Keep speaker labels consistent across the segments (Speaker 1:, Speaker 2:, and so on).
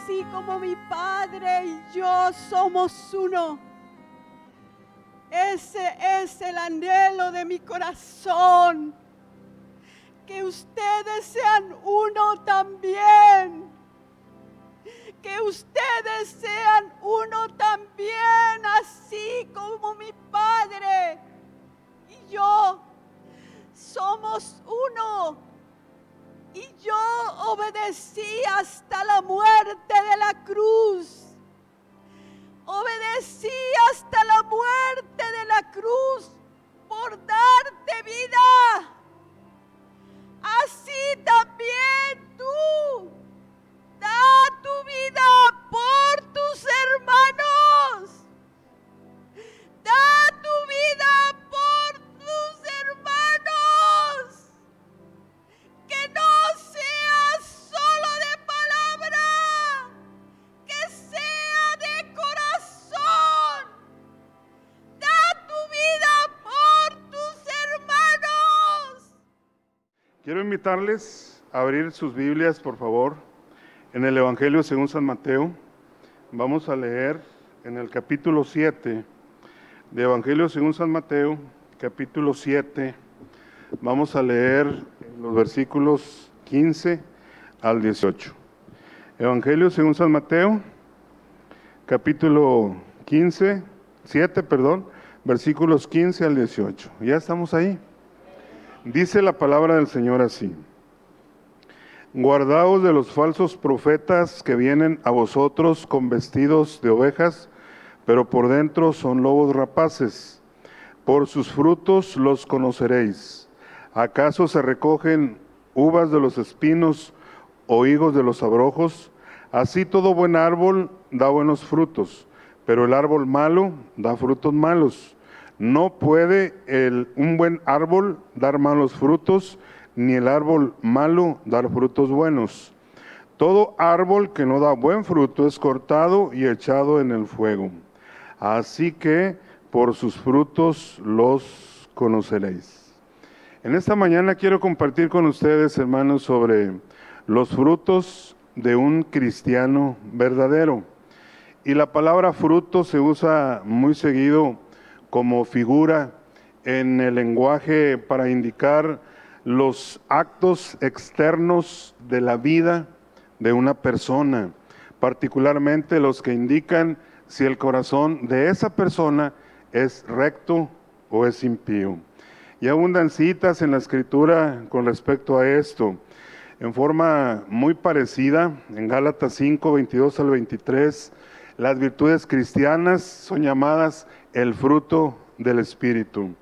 Speaker 1: así como mi Padre y yo somos uno. Ese es el anhelo de mi corazón. Que ustedes sean uno también. Que ustedes sean uno también, así como mi Padre y yo somos uno y yo obedecí hasta la muerte de la cruz. Obedecí hasta la muerte de la cruz por darte vida.
Speaker 2: Invitarles a abrir sus Biblias, por favor, en el Evangelio según San Mateo. Vamos a leer en el capítulo 7 de Evangelio según San Mateo, capítulo 7. Vamos a leer los versículos 15 al 18. Evangelio según San Mateo, capítulo 15, 7, perdón, versículos 15 al 18. ¿Ya estamos ahí? Dice la palabra del Señor así. Guardaos de los falsos profetas que vienen a vosotros con vestidos de ovejas, pero por dentro son lobos rapaces. Por sus frutos los conoceréis. ¿Acaso se recogen uvas de los espinos o higos de los abrojos? Así todo buen árbol da buenos frutos, pero el árbol malo da frutos malos no puede el, un buen árbol dar malos frutos, ni el árbol malo dar frutos buenos. Todo árbol que no da buen fruto es cortado y echado en el fuego. Así que por sus frutos los conoceréis. En esta mañana quiero compartir con ustedes, hermanos, sobre los frutos de un cristiano verdadero. Y la palabra fruto se usa muy seguido como figura en el lenguaje para indicar los actos externos de la vida de una persona, particularmente los que indican si el corazón de esa persona es recto o es impío. Y abundan citas en la escritura con respecto a esto. En forma muy parecida, en Gálatas 5, 22 al 23, las virtudes cristianas son llamadas el fruto del Espíritu.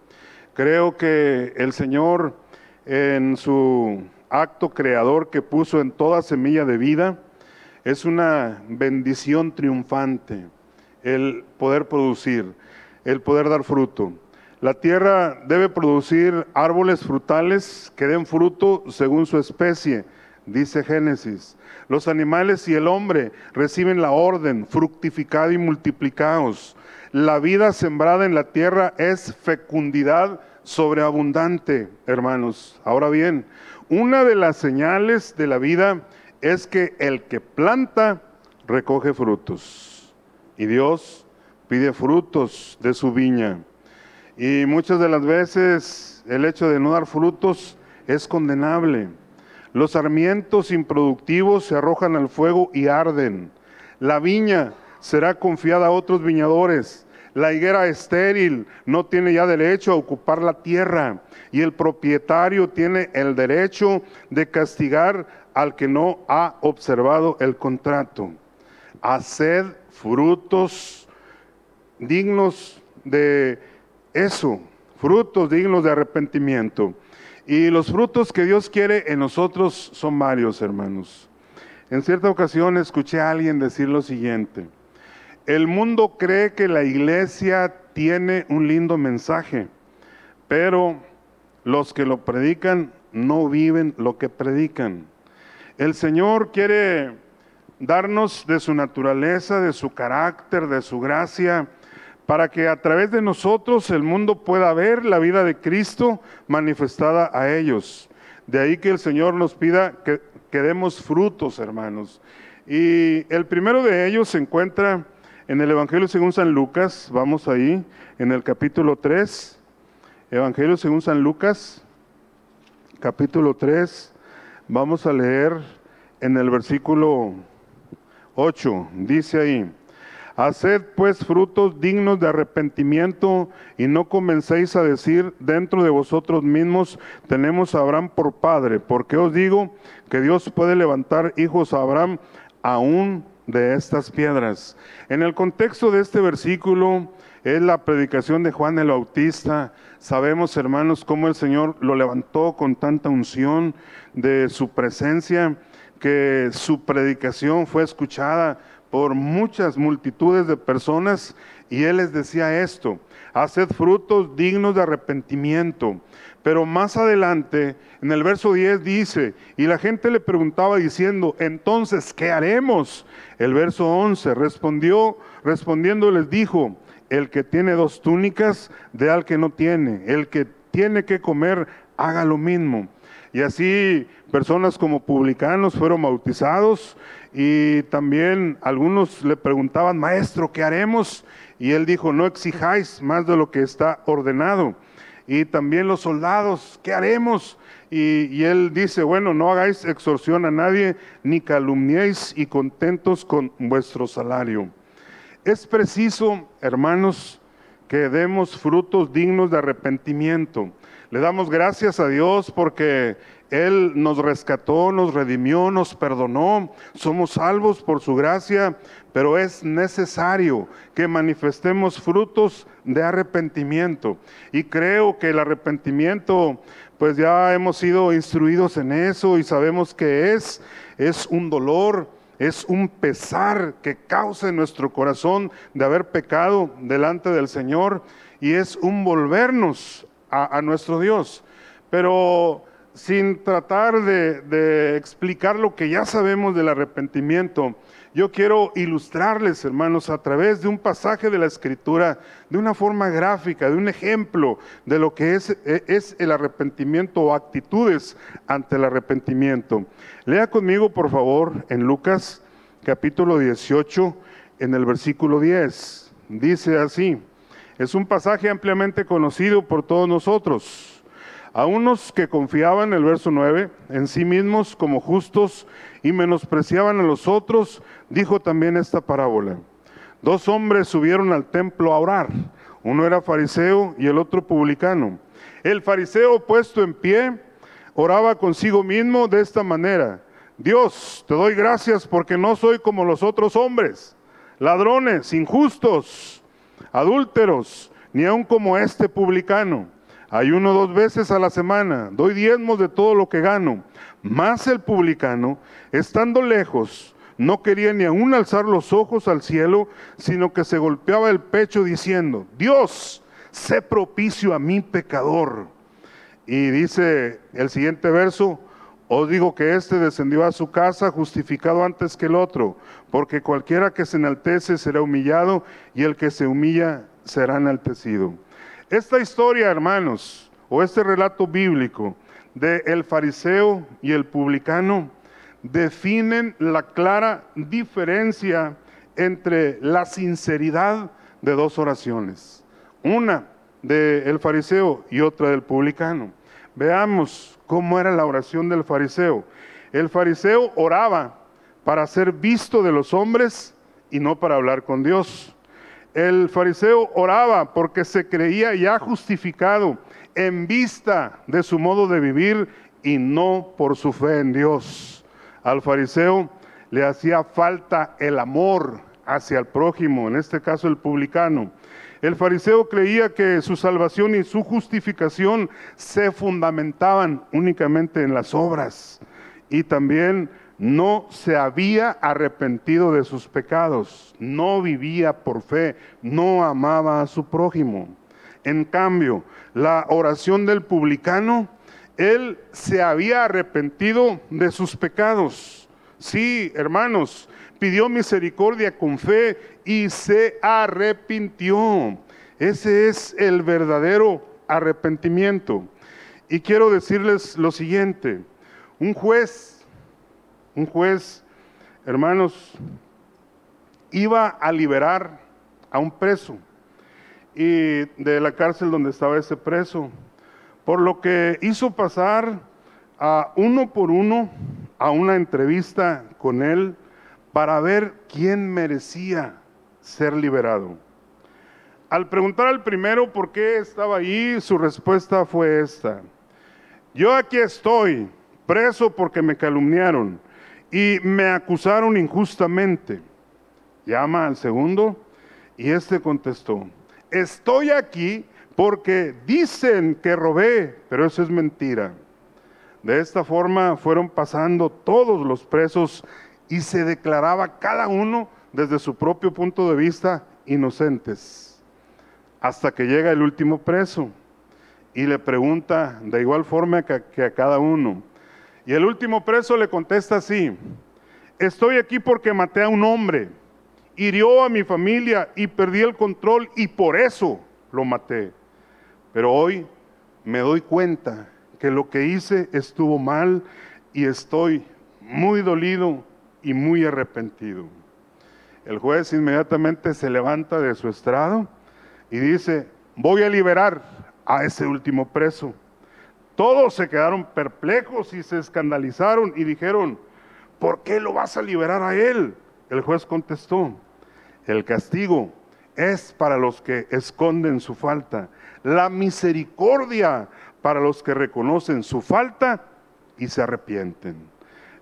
Speaker 2: Creo que el Señor en su acto creador que puso en toda semilla de vida, es una bendición triunfante el poder producir, el poder dar fruto. La tierra debe producir árboles frutales que den fruto según su especie, dice Génesis. Los animales y el hombre reciben la orden, fructificad y multiplicaos. La vida sembrada en la tierra es fecundidad sobreabundante, hermanos. Ahora bien, una de las señales de la vida es que el que planta recoge frutos. Y Dios pide frutos de su viña. Y muchas de las veces el hecho de no dar frutos es condenable. Los sarmientos improductivos se arrojan al fuego y arden. La viña será confiada a otros viñadores. La higuera estéril no tiene ya derecho a ocupar la tierra y el propietario tiene el derecho de castigar al que no ha observado el contrato. Haced frutos dignos de eso, frutos dignos de arrepentimiento. Y los frutos que Dios quiere en nosotros son varios, hermanos. En cierta ocasión escuché a alguien decir lo siguiente. El mundo cree que la iglesia tiene un lindo mensaje, pero los que lo predican no viven lo que predican. El Señor quiere darnos de su naturaleza, de su carácter, de su gracia, para que a través de nosotros el mundo pueda ver la vida de Cristo manifestada a ellos. De ahí que el Señor nos pida que, demos frutos, hermanos. Y el primero de ellos se encuentra en el Evangelio según San Lucas, vamos ahí, en el capítulo 3, Evangelio según San Lucas, capítulo 3, vamos a leer en el versículo 8, dice ahí, Haced pues frutos dignos de arrepentimiento y no comencéis a decir dentro de vosotros mismos, tenemos a Abraham por padre, porque os digo que Dios puede levantar hijos a Abraham aún de estas piedras. En el contexto de este versículo es la predicación de Juan el Bautista. Sabemos, hermanos, cómo el Señor lo levantó con tanta unción de su presencia, que su predicación fue escuchada por muchas multitudes de personas y él les decía esto, haced frutos dignos de arrepentimiento. Pero más adelante, en el verso 10 dice, y la gente le preguntaba diciendo, entonces, ¿qué haremos? El verso 11 respondió, respondiendo les dijo, el que tiene dos túnicas, de al que no tiene, el que tiene que comer, haga lo mismo. Y así personas como publicanos fueron bautizados y también algunos le preguntaban, maestro, ¿qué haremos? Y él dijo, no exijáis más de lo que está ordenado. Y también los soldados, ¿qué haremos? Y, él dice, bueno, no hagáis extorsión a nadie, ni calumniéis y contentos con vuestro salario. Es preciso, hermanos, que demos frutos dignos de arrepentimiento. Le damos gracias a Dios porque Él nos rescató, nos redimió, nos perdonó. Somos salvos por su gracia, pero es necesario que manifestemos frutos de arrepentimiento. Y creo que el arrepentimiento, pues ya hemos sido instruidos en eso y sabemos que es, es un dolor, es un pesar que causa en nuestro corazón de haber pecado delante del Señor y es un volvernos a, nuestro Dios. Pero sin tratar de, explicar lo que ya sabemos del arrepentimiento, yo quiero ilustrarles, hermanos, a través de un pasaje de la Escritura, de una forma gráfica, de un ejemplo de lo que es, es el arrepentimiento o actitudes ante el arrepentimiento. Lea conmigo, por favor, en Lucas capítulo 18, en el versículo 10. Dice así, es un pasaje ampliamente conocido por todos nosotros. A unos que confiaban, el verso 9, en sí mismos como justos y menospreciaban a los otros, dijo también esta parábola. Dos hombres subieron al templo a orar. Uno era fariseo y el otro publicano. El fariseo puesto en pie oraba consigo mismo de esta manera. Dios, te doy gracias porque no soy como los otros hombres, ladrones, injustos adúlteros, ni aun como este publicano. Ayuno dos veces a la semana, doy diezmos de todo lo que gano. Más el publicano, estando lejos, no quería ni aun alzar los ojos al cielo, sino que se golpeaba el pecho diciendo, Dios, sé propicio a mi pecador. Y dice el siguiente verso, os digo que éste descendió a su casa justificado antes que el otro, porque cualquiera que se enaltece será humillado y el que se humilla será enaltecido. Esta historia, hermanos, o este relato bíblico de el fariseo y el publicano definen la clara diferencia entre la sinceridad de dos oraciones. Una del fariseo y otra del publicano. Veamos cómo era la oración del fariseo. El fariseo oraba para ser visto de los hombres y no para hablar con Dios. El fariseo oraba porque se creía ya justificado en vista de su modo de vivir y no por su fe en Dios. Al fariseo le hacía falta el amor hacia el prójimo, en este caso el publicano. El fariseo creía que su salvación y su justificación se fundamentaban únicamente en las obras y también no se había arrepentido de sus pecados, no vivía por fe, no amaba a su prójimo. En cambio, la oración del publicano, él se había arrepentido de sus pecados. Sí, hermanos, pidió misericordia con fe y se arrepintió. Ese es el verdadero arrepentimiento. Y quiero decirles lo siguiente, un juez, un juez hermanos, iba a liberar a un preso y de la cárcel donde estaba ese preso, por lo que hizo pasar a uno por uno a una entrevista con él para ver quién merecía ser liberado. Al preguntar al primero por qué estaba ahí, su respuesta fue esta. Yo aquí estoy, preso porque me calumniaron y me acusaron injustamente. Llama al segundo y este contestó, estoy aquí porque dicen que robé, pero eso es mentira. De esta forma fueron pasando todos los presos y se declaraba cada uno desde su propio punto de vista inocentes. Hasta que llega el último preso y le pregunta de igual forma que, a cada uno. Y el último preso le contesta así, estoy aquí porque maté a un hombre, hirió a mi familia y perdí el control y por eso lo maté. Pero hoy me doy cuenta que lo que hice estuvo mal y estoy muy dolido y muy arrepentido. El juez inmediatamente se levanta de su estrado y dice, voy a liberar a ese último preso. Todos se quedaron perplejos y se escandalizaron y dijeron, ¿por qué lo vas a liberar a él? El juez contestó, el castigo es para los que esconden su falta, la misericordia para los que reconocen su falta y se arrepienten.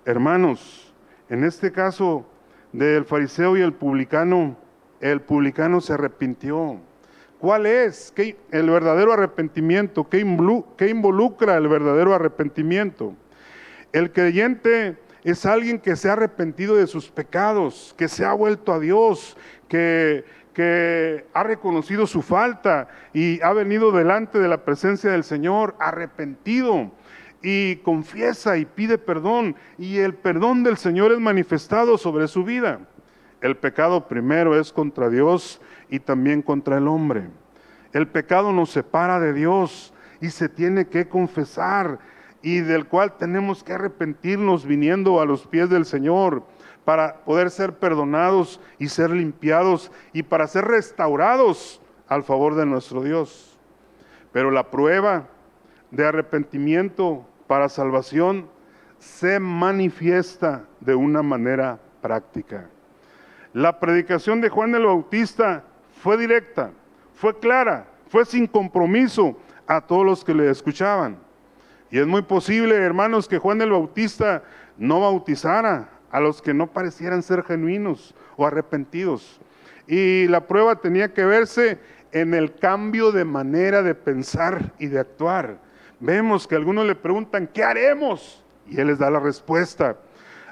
Speaker 2: Hermanos, en este caso del fariseo y el publicano, el publicano se arrepintió. ¿Cuál es el verdadero arrepentimiento? ¿Qué involucra el verdadero arrepentimiento? El creyente es alguien que se ha arrepentido de sus pecados, que se ha vuelto a Dios, que, que ha reconocido su falta y ha venido delante de la presencia del Señor arrepentido y confiesa y pide perdón y el perdón del Señor es manifestado sobre su vida. El pecado primero es contra Dios y también contra el hombre. El pecado nos separa de Dios y se tiene que confesar y del cual tenemos que arrepentirnos viniendo a los pies del Señor para poder ser perdonados y ser limpiados y para ser restaurados al favor de nuestro Dios. Pero la prueba de arrepentimiento para salvación se manifiesta de una manera práctica. La predicación de Juan el Bautista fue directa, fue clara, fue sin compromiso a todos los que le escuchaban. Y es muy posible, hermanos, que Juan el Bautista no bautizara a los que no parecieran ser genuinos o arrepentidos. Y la prueba tenía que verse en el cambio de manera de pensar y de actuar. Vemos que algunos le preguntan, ¿qué haremos? Y él les da la respuesta.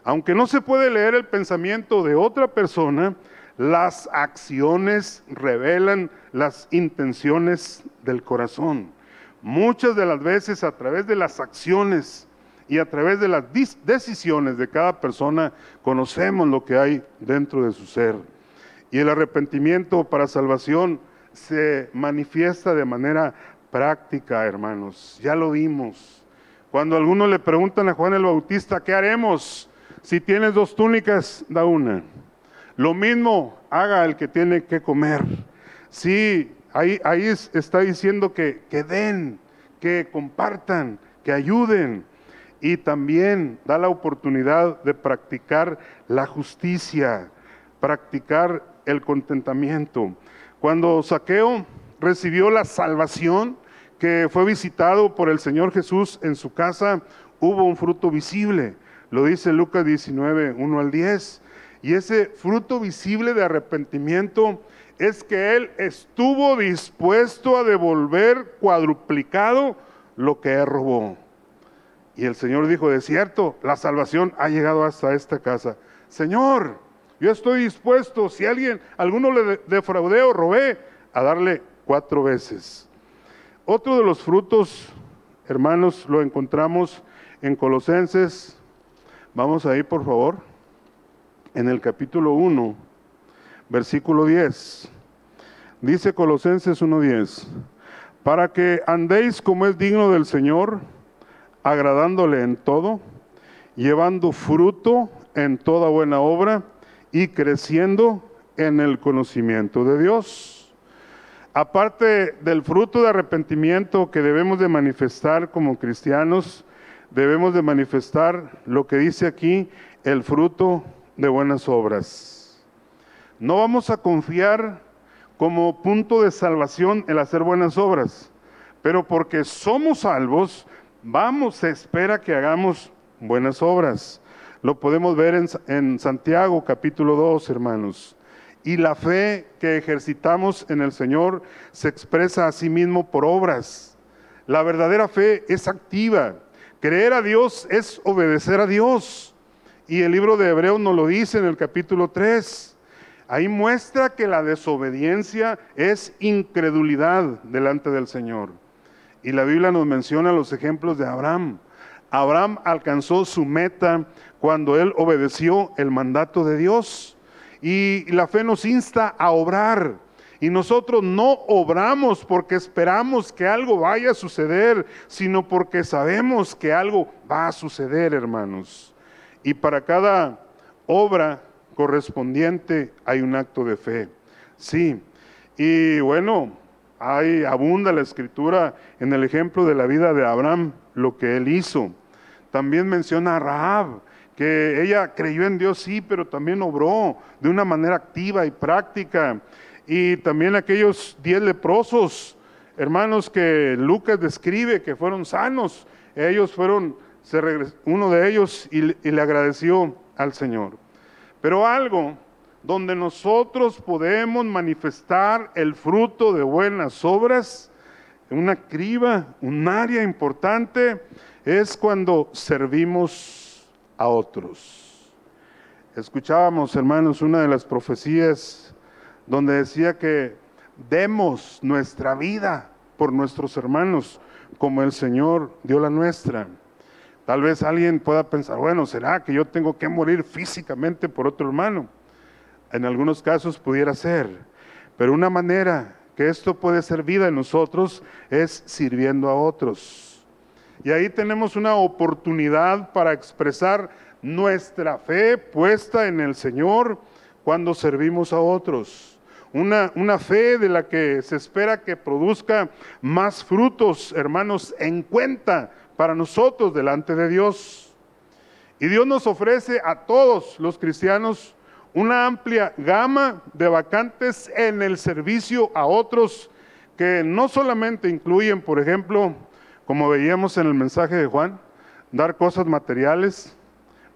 Speaker 2: Aunque no se puede leer el pensamiento de otra persona, las acciones revelan las intenciones del corazón. Muchas de las veces a través de las acciones y a través de las decisiones de cada persona conocemos lo que hay dentro de su ser. Y el arrepentimiento para salvación se manifiesta de manera práctica, hermanos. Ya lo vimos. Cuando algunos le preguntan a Juan el Bautista, ¿qué haremos? Si tienes dos túnicas, da una. Lo mismo haga el que tiene que comer. Sí, ahí, ahí está diciendo que, que den, que compartan, que ayuden y también da la oportunidad de practicar la justicia, practicar el contentamiento. Cuando Saqueo recibió la salvación, que fue visitado por el Señor Jesús en su casa, hubo un fruto visible. Lo dice Lucas 19, 1 al 10. Y ese fruto visible de arrepentimiento es que él estuvo dispuesto a devolver cuadruplicado lo que robó. Y el Señor dijo, de cierto, la salvación ha llegado hasta esta casa. Señor, yo estoy dispuesto, si alguien, alguno le defraudé o robé, a darle cuatro veces. Otro de los frutos, hermanos, lo encontramos en Colosenses. Vamos ahí, por favor. En el capítulo 1, versículo 10. Dice Colosenses 1.10, para que andéis como es digno del Señor, agradándole en todo, llevando fruto en toda buena obra y creciendo en el conocimiento de Dios. Aparte del fruto de arrepentimiento que debemos de manifestar como cristianos, debemos de manifestar lo que dice aquí, el fruto de buenas obras. No vamos a confiar como punto de salvación el hacer buenas obras, pero porque somos salvos, vamos, se espera que hagamos buenas obras. Lo podemos ver en, en Santiago capítulo 2, hermanos. Y la fe que ejercitamos en el Señor se expresa a sí mismo por obras. La verdadera fe es activa. Creer a Dios es obedecer a Dios. Y el libro de Hebreos nos lo dice en el capítulo 3. Ahí muestra que la desobediencia es incredulidad delante del Señor. Y la Biblia nos menciona los ejemplos de Abraham. Abraham alcanzó su meta cuando él obedeció el mandato de Dios. Y la fe nos insta a obrar. Y nosotros no obramos porque esperamos que algo vaya a suceder, sino porque sabemos que algo va a suceder, hermanos. Y para cada obra correspondiente hay un acto de fe. Sí. Y bueno, hay abunda la escritura en el ejemplo de la vida de Abraham, lo que él hizo. También menciona a Rahab, que ella creyó en Dios, sí, pero también obró de una manera activa y práctica. Y también aquellos diez leprosos, hermanos, que Lucas describe que fueron sanos, ellos fueron, se uno de ellos y, y le agradeció al Señor. Pero algo donde nosotros podemos manifestar el fruto de buenas obras, una criba, un área importante, es cuando servimos a otros. Escuchábamos, hermanos, una de las profecías donde decía que demos nuestra vida por nuestros hermanos como el Señor dio la nuestra. Tal vez alguien pueda pensar, bueno, ¿será que yo tengo que morir físicamente por otro hermano? En algunos casos pudiera ser, pero una manera que esto puede ser vida en nosotros es sirviendo a otros. Y ahí tenemos una oportunidad para expresar nuestra fe puesta en el Señor cuando servimos a otros. Una, una, fe de la que se espera que produzca más frutos, hermanos, en cuenta para nosotros delante de Dios. Y Dios nos ofrece a todos los cristianos una amplia gama de vacantes en el servicio a otros que no solamente incluyen, por ejemplo, como veíamos en el mensaje de Juan, dar cosas materiales,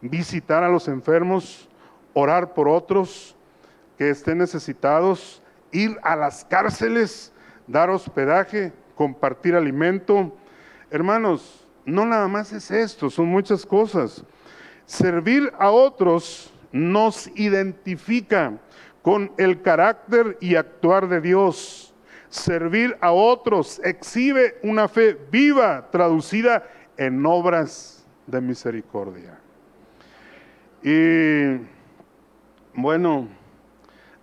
Speaker 2: visitar a los enfermos, orar por otros que estén necesitados, ir a las cárceles, dar hospedaje, compartir alimento. Hermanos, no nada más es esto, son muchas cosas. Servir a otros nos identifica con el carácter y actuar de Dios. Servir a otros exhibe una fe viva traducida en obras de misericordia. Y bueno,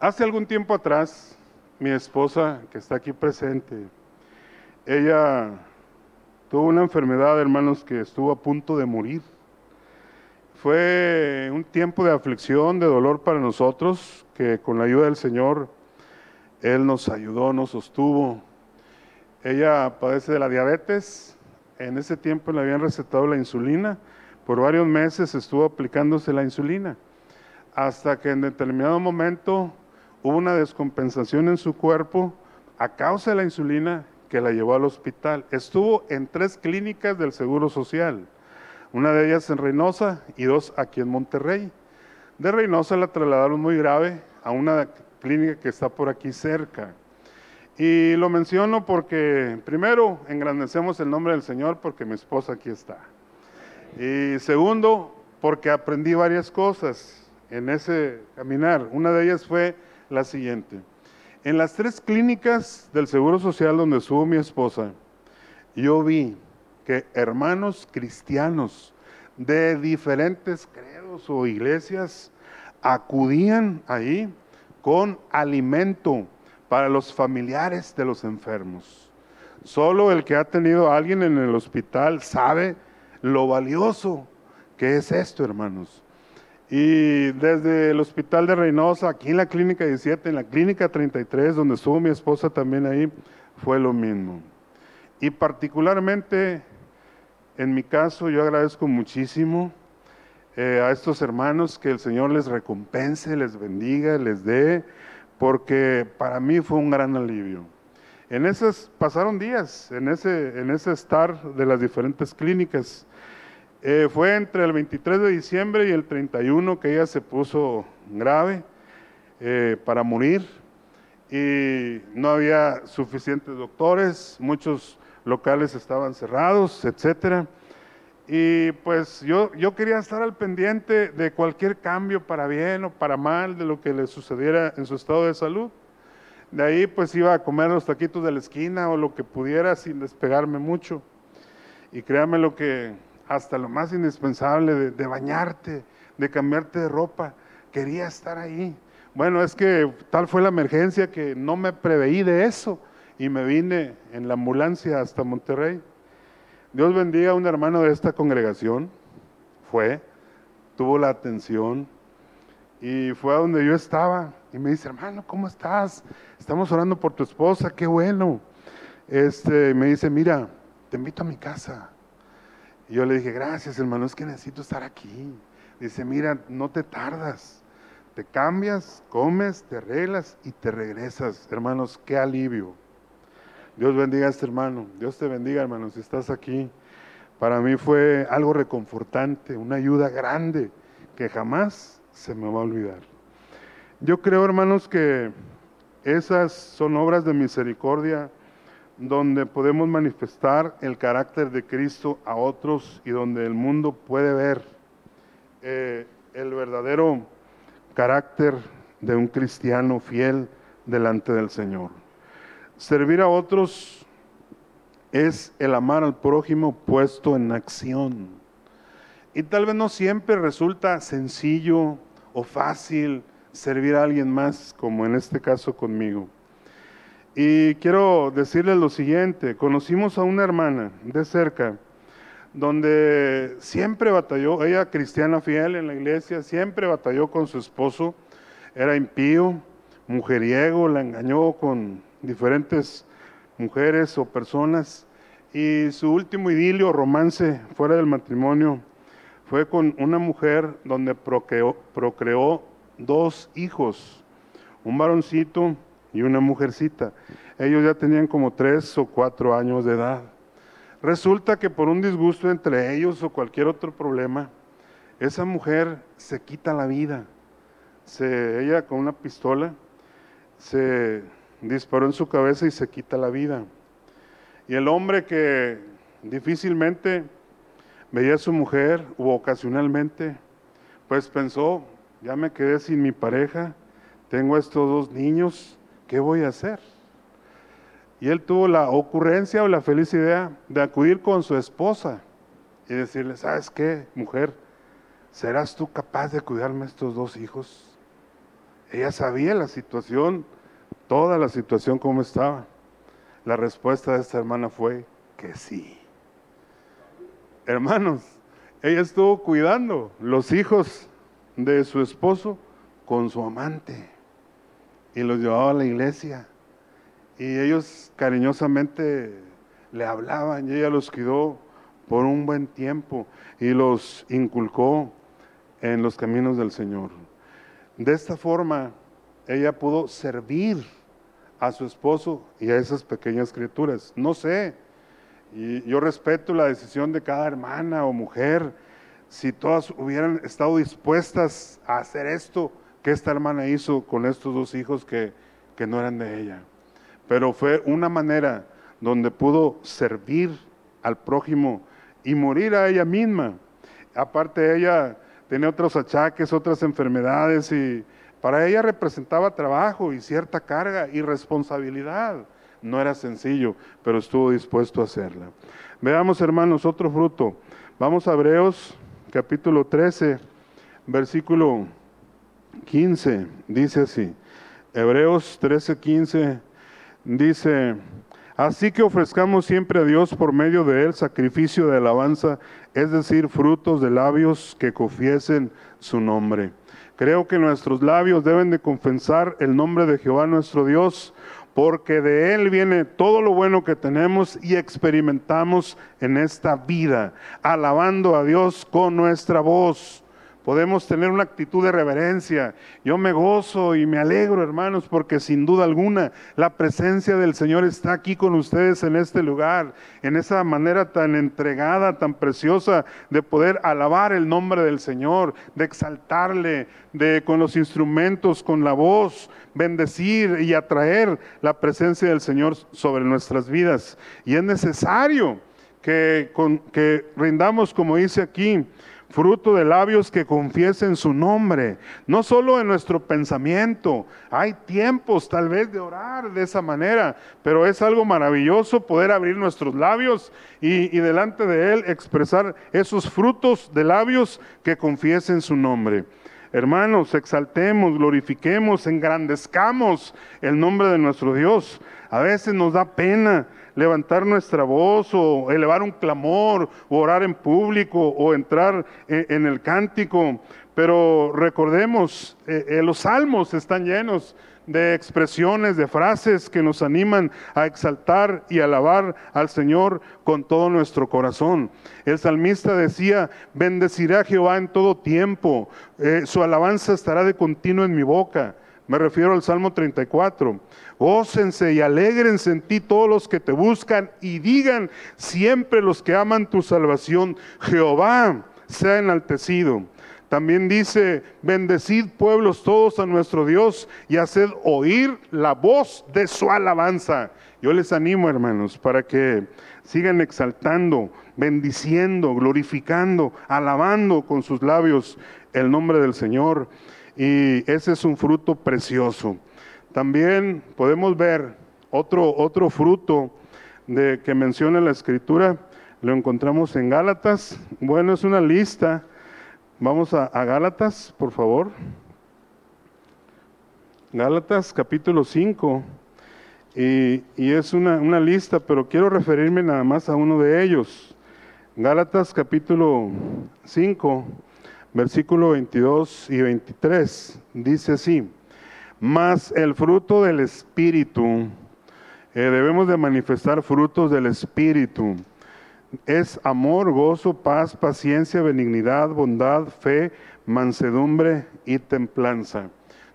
Speaker 2: hace algún tiempo atrás, mi esposa, que está aquí presente, ella tuvo una enfermedad, hermanos, que estuvo a punto de morir. Fue un tiempo de aflicción, de dolor para nosotros, que con la ayuda del Señor, Él nos ayudó, nos sostuvo. Ella padece de la diabetes, en ese tiempo le habían recetado la insulina, por varios meses estuvo aplicándose la insulina, hasta que en determinado momento hubo una descompensación en su cuerpo a causa de la insulina que la llevó al hospital. Estuvo en tres clínicas del Seguro Social una de ellas en Reynosa y dos aquí en Monterrey. De Reynosa la trasladaron muy grave a una clínica que está por aquí cerca. Y lo menciono porque, primero, engrandecemos el nombre del Señor porque mi esposa aquí está. Y segundo, porque aprendí varias cosas en ese caminar. Una de ellas fue la siguiente. En las tres clínicas del Seguro Social donde estuvo mi esposa, yo vi que hermanos cristianos de diferentes credos o iglesias acudían ahí con alimento para los familiares de los enfermos. Solo el que ha tenido a alguien en el hospital sabe lo valioso que es esto, hermanos. Y desde el hospital de Reynosa, aquí en la clínica 17, en la clínica 33, donde estuvo mi esposa también ahí, fue lo mismo. Y particularmente, en mi caso, yo agradezco muchísimo eh, a estos hermanos que el Señor les recompense, les bendiga, les dé, porque para mí fue un gran alivio. En esas pasaron días, en ese, en ese estar de las diferentes clínicas. Eh, fue entre el 23 de diciembre y el 31 que ella se puso grave eh, para morir y no había suficientes doctores, muchos locales estaban cerrados, etcétera. Y pues yo, yo quería estar al pendiente de cualquier cambio para bien o para mal de lo que le sucediera en su estado de salud. De ahí pues iba a comer los taquitos de la esquina o lo que pudiera sin despegarme mucho. Y créame lo que hasta lo más indispensable de, bañarte, de cambiarte de ropa. Quería estar ahí. Bueno, es que tal fue la emergencia que no me preveí de eso y me vine en la ambulancia hasta Monterrey. Dios bendiga a un hermano de esta congregación. Fue, tuvo la atención y fue a donde yo estaba y me dice, hermano, ¿cómo estás? Estamos orando por tu esposa, qué bueno. Este, me dice, mira, te invito a mi casa. Y yo le dije, gracias hermano, es que necesito estar aquí. Dice, mira, no te tardas. Te cambias, comes, te arreglas y te regresas. Hermanos, qué alivio. Dios bendiga a este hermano. Dios te bendiga, hermano, si estás aquí. Para mí fue algo reconfortante, una ayuda grande que jamás se me va a olvidar. Yo creo, hermanos, que esas son obras de misericordia donde podemos manifestar el carácter de Cristo a otros y donde el mundo puede ver eh, el verdadero carácter de un cristiano fiel delante del Señor. Servir a otros es el amar al prójimo puesto en acción. Y tal vez no siempre resulta sencillo o fácil servir a alguien más, como en este caso conmigo. Y quiero decirles lo siguiente, conocimos a una hermana de cerca, donde siempre batalló, ella cristiana fiel en la iglesia, siempre batalló con su esposo, era impío, mujeriego, la engañó con diferentes mujeres o personas, y su último idilio, romance fuera del matrimonio, fue con una mujer donde procreó, procreó dos hijos, un varoncito y una mujercita. Ellos ya tenían como tres o cuatro años de edad. Resulta que por un disgusto entre ellos o cualquier otro problema, esa mujer se quita la vida. Se, ella con una pistola se disparó en su cabeza y se quita la vida. Y el hombre que difícilmente veía a su mujer u ocasionalmente, pues pensó, ya me quedé sin mi pareja, tengo estos dos niños, ¿qué voy a hacer? Y él tuvo la ocurrencia o la feliz idea de acudir con su esposa y decirle, ¿sabes qué, mujer? ¿Serás tú capaz de cuidarme estos dos hijos? Ella sabía la situación, toda la situación como estaba. La respuesta de esta hermana fue que sí. Hermanos, ella estuvo cuidando los hijos de su esposo con su amante y los llevaba a la iglesia. Y ellos cariñosamente le hablaban y ella los cuidó por un buen tiempo y los inculcó en los caminos del Señor. De esta forma, ella pudo servir a su esposo y a esas pequeñas criaturas. No sé, y yo respeto la decisión de cada hermana o mujer, si todas hubieran estado dispuestas a hacer esto, que esta hermana hizo con estos dos hijos que, no eran de ella. Pero fue una manera donde pudo servir al prójimo y morir a ella misma. Aparte ella tenía otros achaques, otras enfermedades y para ella representaba trabajo y cierta carga y responsabilidad. No era sencillo, pero estuvo dispuesto a hacerla. Veamos, hermanos, otro fruto. Vamos a Hebreos capítulo 13, versículo 15, dice así. Hebreos 13, 15 dice, Así que ofrezcamos siempre a Dios por medio de él sacrificio de alabanza, es decir, frutos de labios que confiesen su nombre. Creo que nuestros labios deben de confesar el nombre de Jehová nuestro Dios, porque de Él viene todo lo bueno que tenemos y experimentamos en esta vida, alabando a Dios con nuestra voz podemos tener una actitud de reverencia. Yo me gozo y me alegro, hermanos, porque sin duda alguna la presencia del Señor está aquí con ustedes en este lugar, en esa manera tan entregada, tan preciosa de poder alabar el nombre del Señor, de exaltarle, de con los instrumentos, con la voz, bendecir y atraer la presencia del Señor sobre nuestras vidas. Y es necesario que, que rindamos, como dice aquí, fruto de labios que confiesen su nombre, no solo en nuestro pensamiento, hay tiempos tal vez de orar de esa manera, pero es algo maravilloso poder abrir nuestros labios y, y delante de Él expresar esos frutos de labios que confiesen su nombre. Hermanos, exaltemos, glorifiquemos, engrandezcamos el nombre de nuestro Dios. A veces nos da pena levantar nuestra voz o elevar un clamor o orar en público o entrar en, el cántico. Pero recordemos, eh, eh, los salmos están llenos de expresiones, de frases que nos animan a exaltar y alabar al Señor con todo nuestro corazón. El salmista decía, bendeciré a Jehová en todo tiempo, eh, su alabanza estará de continuo en mi boca. Me refiero al Salmo 34. Gócense y alegrense en ti todos los que te buscan y digan siempre los que aman tu salvación, Jehová sea enaltecido. También dice, bendecid pueblos todos a nuestro Dios y haced oír la voz de su alabanza. Yo les animo, hermanos, para que sigan exaltando, bendiciendo, glorificando, alabando con sus labios el nombre del Señor. Y ese es un fruto precioso. También podemos ver otro, otro fruto de, que menciona la escritura, lo encontramos en Gálatas. Bueno, es una lista. Vamos a, Gálatas, por favor. Gálatas capítulo 5. Y, y es una, una, lista, pero quiero referirme nada más a uno de ellos. Gálatas capítulo 5, versículo 22 y 23. Dice así. Mas el fruto del Espíritu, eh, debemos de manifestar frutos del Espíritu. Es amor, gozo, paz, paciencia, benignidad, bondad, fe, mansedumbre y templanza.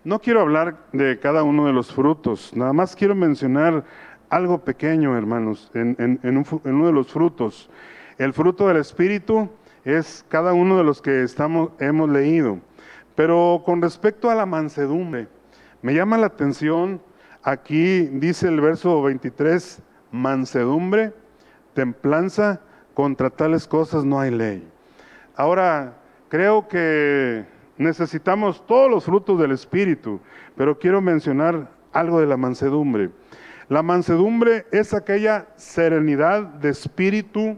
Speaker 2: No quiero hablar de cada uno de los frutos, nada más quiero mencionar algo pequeño, hermanos, en, en uno de los frutos. El fruto del Espíritu es cada uno de los que estamos, hemos leído. Pero con respecto a la mansedumbre, me llama la atención, aquí dice el verso 23, mansedumbre, templanza, contra tales cosas no hay ley. Ahora, creo que necesitamos todos los frutos del Espíritu, pero quiero mencionar algo de la mansedumbre. La mansedumbre es aquella serenidad de espíritu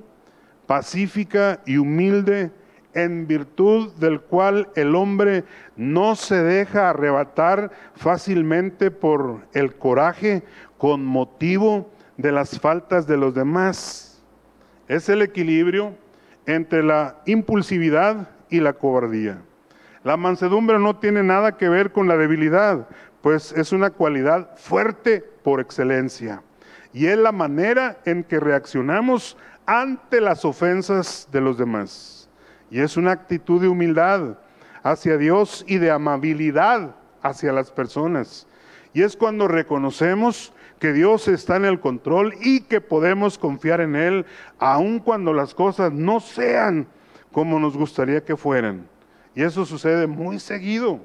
Speaker 2: pacífica y humilde en virtud del cual el hombre no se deja arrebatar fácilmente por el coraje con motivo de las faltas de los demás. Es el equilibrio entre la impulsividad y la cobardía. La mansedumbre no tiene nada que ver con la debilidad, pues es una cualidad fuerte por excelencia. Y es la manera en que reaccionamos ante las ofensas de los demás. Y es una actitud de humildad hacia Dios y de amabilidad hacia las personas. Y es cuando reconocemos que Dios está en el control y que podemos confiar en Él, aun cuando las cosas no sean como nos gustaría que fueran. Y eso sucede muy seguido.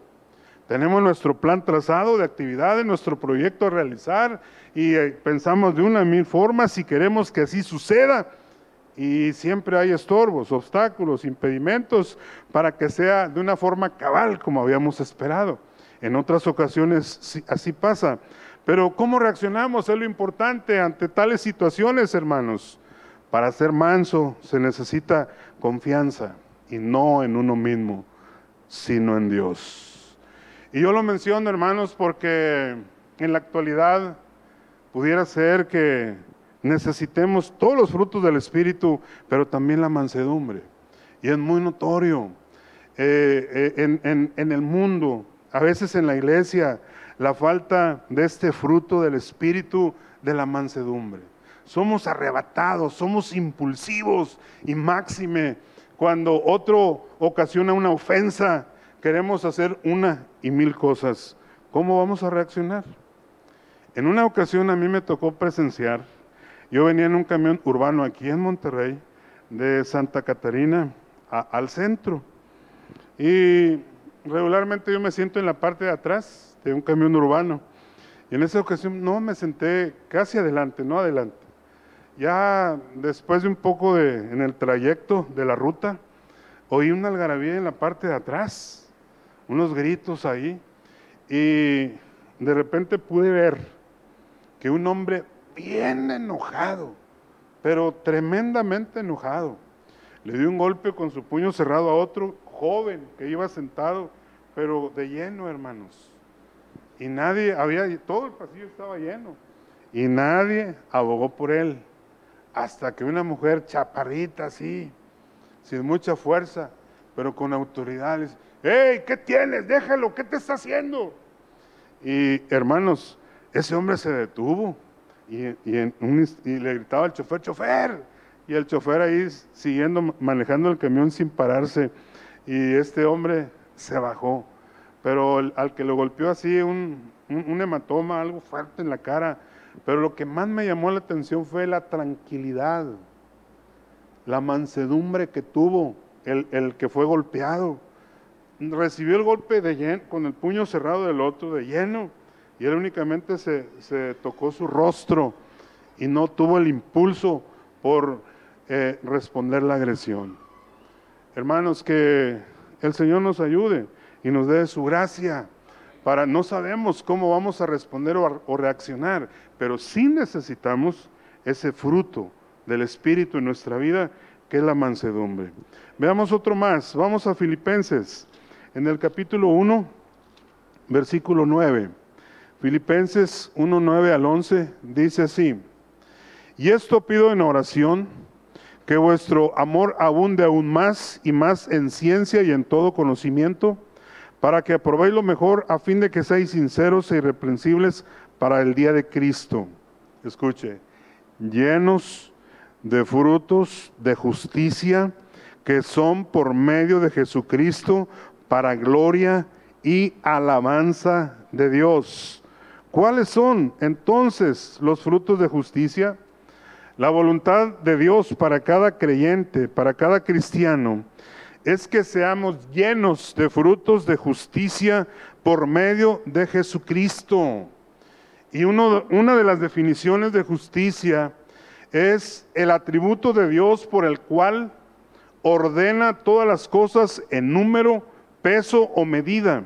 Speaker 2: Tenemos nuestro plan trazado de actividades, nuestro proyecto a realizar y eh, pensamos de una mil formas y queremos que así suceda y siempre hay estorbos, obstáculos, impedimentos para que sea de una forma cabal como habíamos esperado. En otras ocasiones así pasa. Pero ¿cómo reaccionamos? Es lo importante ante tales situaciones, hermanos. Para ser manso se necesita confianza y no en uno mismo, sino en Dios. Y yo lo menciono, hermanos, porque en la actualidad pudiera ser que necesitemos todos los frutos del Espíritu, pero también la mansedumbre. Y es muy notorio eh, eh, en, en el mundo, a veces en la iglesia, la falta de este fruto del Espíritu de la mansedumbre. Somos arrebatados, somos impulsivos y máxime. Cuando otro ocasiona una ofensa, queremos hacer una y mil cosas. ¿Cómo vamos a reaccionar? En una ocasión a mí me tocó presenciar, yo venía en un camión urbano aquí en Monterrey, de Santa Catarina al centro. Y regularmente yo me siento en la parte de atrás de un camión urbano. Y en esa ocasión no me senté casi adelante, no adelante. Ya después de un poco de, en el trayecto de la ruta, oí una algarabía en la parte de atrás, unos gritos ahí, y de repente pude ver que un hombre bien enojado, pero tremendamente enojado, le dio un golpe con su puño cerrado a otro joven que iba sentado, pero de lleno, hermanos. Y nadie, había, todo el pasillo estaba lleno. Y nadie abogó por él. Hasta que una mujer chaparrita así, sin mucha fuerza, pero con autoridad, le hey, ¿qué tienes? Déjalo, ¿qué te está haciendo? Y hermanos, ese hombre se detuvo y, y le gritaba al chofer, chofer, y el chofer ahí siguiendo manejando el camión sin pararse. Y este hombre se bajó pero al que lo golpeó así, un, hematoma, algo fuerte en la cara. Pero lo que más me llamó la atención fue la tranquilidad, la mansedumbre que tuvo el, que fue golpeado. Recibió el golpe de lleno, con el puño cerrado del otro de lleno, y él únicamente se, tocó su rostro y no tuvo el impulso por eh, responder la agresión. Hermanos, que el Señor nos ayude y nos dé su gracia. Para no sabemos cómo vamos a responder o, reaccionar, pero sí necesitamos ese fruto del Espíritu en nuestra vida, que es la mansedumbre. Veamos otro más. Vamos a Filipenses, en el capítulo 1, versículo 9. Filipenses 1, 9 al 11 dice así, y esto pido en oración, que vuestro amor abunde aún más y más en ciencia y en todo conocimiento, para que aprobéis lo mejor a fin de que seáis sinceros e irreprensibles para el día de Cristo. Escuche, llenos de frutos de justicia que son por medio de Jesucristo para gloria y alabanza de Dios. ¿Cuáles son entonces los frutos de justicia? La voluntad de Dios para cada creyente, para cada cristiano, es que seamos llenos de frutos de justicia por medio de Jesucristo. Y una de las definiciones de justicia es el atributo de Dios por el cual ordena todas las cosas en número, peso o medida.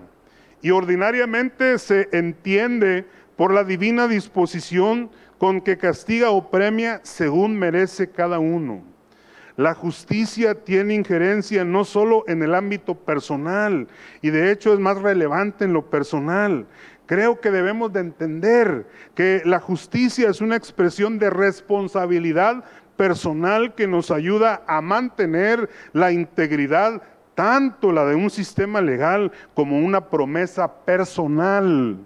Speaker 2: Y ordinariamente se entiende por la divina disposición con que castiga o premia según merece cada uno. La justicia tiene injerencia no solo en el ámbito personal, y de hecho es más relevante en lo personal. Creo que debemos de entender que la justicia es una expresión de responsabilidad personal que nos ayuda a mantener la integridad, tanto la de un sistema legal como una promesa personal.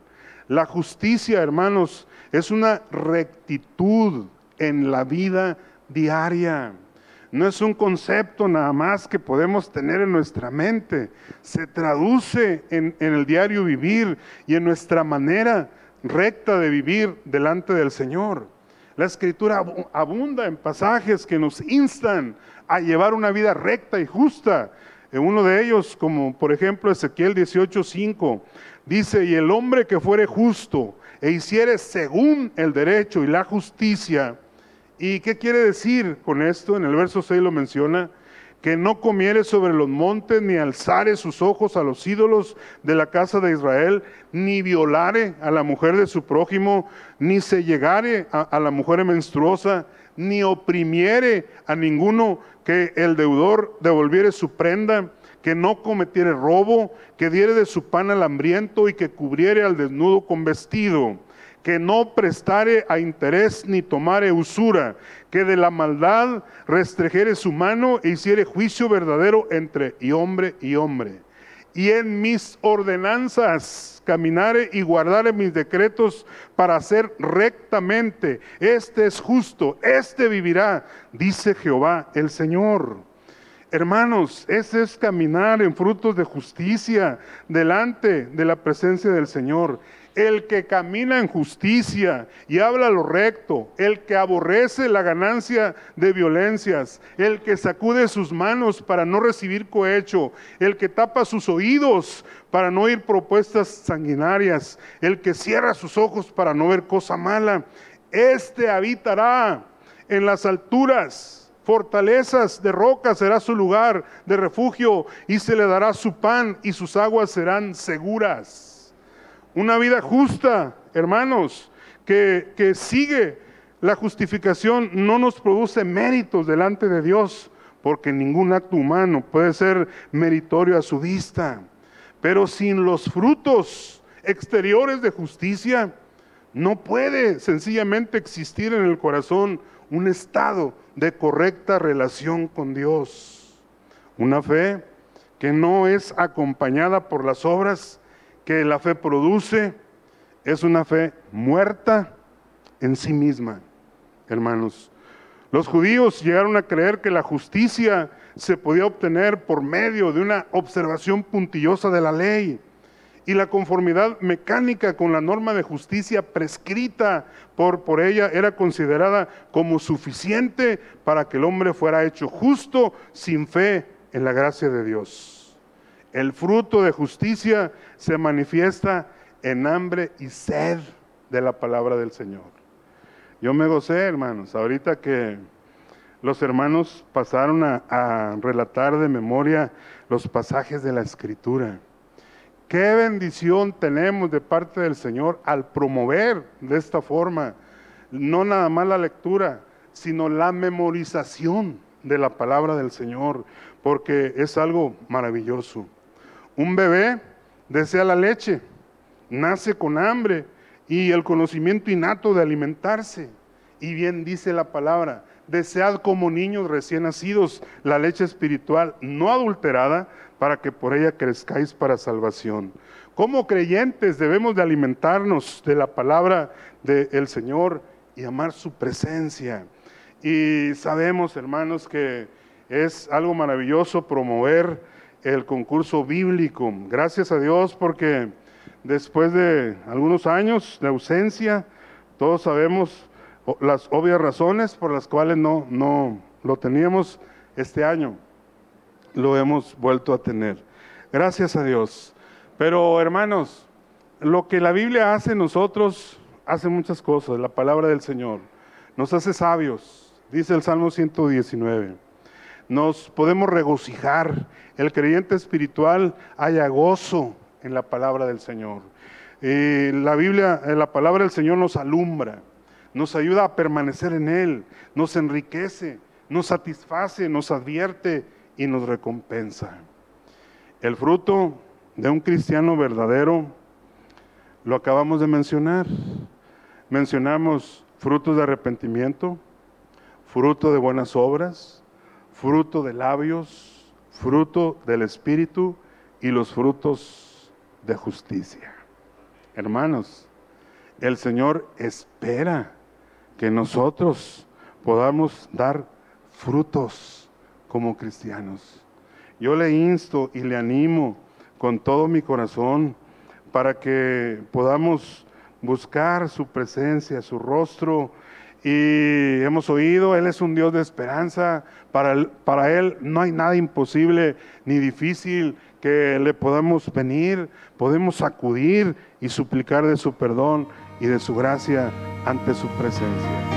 Speaker 2: La justicia, hermanos, es una rectitud en la vida diaria. No es un concepto nada más que podemos tener en nuestra mente. Se traduce en, el diario vivir y en nuestra manera recta de vivir delante del Señor. La escritura abunda en pasajes que nos instan a llevar una vida recta y justa. En uno de ellos, como por ejemplo Ezequiel 18:5, dice, y el hombre que fuere justo e hiciere según el derecho y la justicia, ¿Y qué quiere decir con esto? En el verso 6 lo menciona, que no comiere sobre los montes, ni alzare sus ojos a los ídolos de la casa de Israel, ni violare a la mujer de su prójimo, ni se llegare a, la mujer menstruosa, ni oprimiere a ninguno que el deudor devolviere su prenda, que no cometiere robo, que diere de su pan al hambriento y que cubriere al desnudo con vestido que no prestare a interés ni tomare usura, que de la maldad restregere su mano e hiciere juicio verdadero entre y hombre y hombre. Y en mis ordenanzas caminare y guardare mis decretos para hacer rectamente. Este es justo, este vivirá, dice Jehová el Señor. Hermanos, ese es caminar en frutos de justicia delante de la presencia del Señor. El que camina en justicia y habla lo recto, el que aborrece la ganancia de violencias, el que sacude sus manos para no recibir cohecho, el que tapa sus oídos para no oír propuestas sanguinarias, el que cierra sus ojos para no ver cosa mala, este habitará en las alturas fortalezas de roca será su lugar de refugio y se le dará su pan y sus aguas serán seguras. Una vida justa, hermanos, que, que sigue la justificación no nos produce méritos delante de Dios, porque ningún acto humano puede ser meritorio a su vista. Pero sin los frutos exteriores de justicia, no puede sencillamente existir en el corazón un estado de correcta relación con Dios. Una fe que no es acompañada por las obras que la fe produce, es una fe muerta en sí misma, hermanos. Los judíos llegaron a creer que la justicia se podía obtener por medio de una observación puntillosa de la ley y la conformidad mecánica con la norma de justicia prescrita por, por ella era considerada como suficiente para que el hombre fuera hecho justo sin fe en la gracia de Dios. El fruto de justicia se manifiesta en hambre y sed de la palabra del Señor. Yo me gocé, hermanos, ahorita que los hermanos pasaron a, a relatar de memoria los pasajes de la Escritura. Qué bendición tenemos de parte del Señor al promover de esta forma, no nada más la lectura, sino la memorización de la palabra del Señor, porque es algo maravilloso. Un bebé desea la leche, nace con hambre y el conocimiento innato de alimentarse. Y bien dice la palabra, desead como niños recién nacidos la leche espiritual no adulterada para que por ella crezcáis para salvación. Como creyentes debemos de alimentarnos de la palabra del Señor y amar su presencia. Y sabemos, hermanos, que es algo maravilloso promover el concurso bíblico. Gracias a Dios porque después de algunos años de ausencia, todos sabemos las obvias razones por las cuales no, no lo teníamos este año lo hemos vuelto a tener. Gracias a Dios. Pero hermanos, lo que la Biblia hace en nosotros, hace muchas cosas, la palabra del Señor. Nos hace sabios, dice el Salmo 119. Nos podemos regocijar. El creyente espiritual haya gozo en la palabra del Señor. La Biblia, eh, la palabra del Señor nos alumbra, nos ayuda a permanecer en Él, nos enriquece, nos satisface, nos advierte y nos recompensa. El fruto de un cristiano verdadero lo acabamos de mencionar. Mencionamos frutos de arrepentimiento, fruto de buenas obras, fruto de labios, fruto del Espíritu y los frutos de justicia. Hermanos, el Señor espera que nosotros podamos dar frutos como cristianos. Yo le insto y le animo con todo mi corazón para que podamos buscar su presencia, su rostro. Y hemos oído, Él es un Dios de esperanza. Para para él no hay nada imposible ni difícil que le podamos venir, podemos acudir y suplicar de su perdón y de su gracia ante su presencia.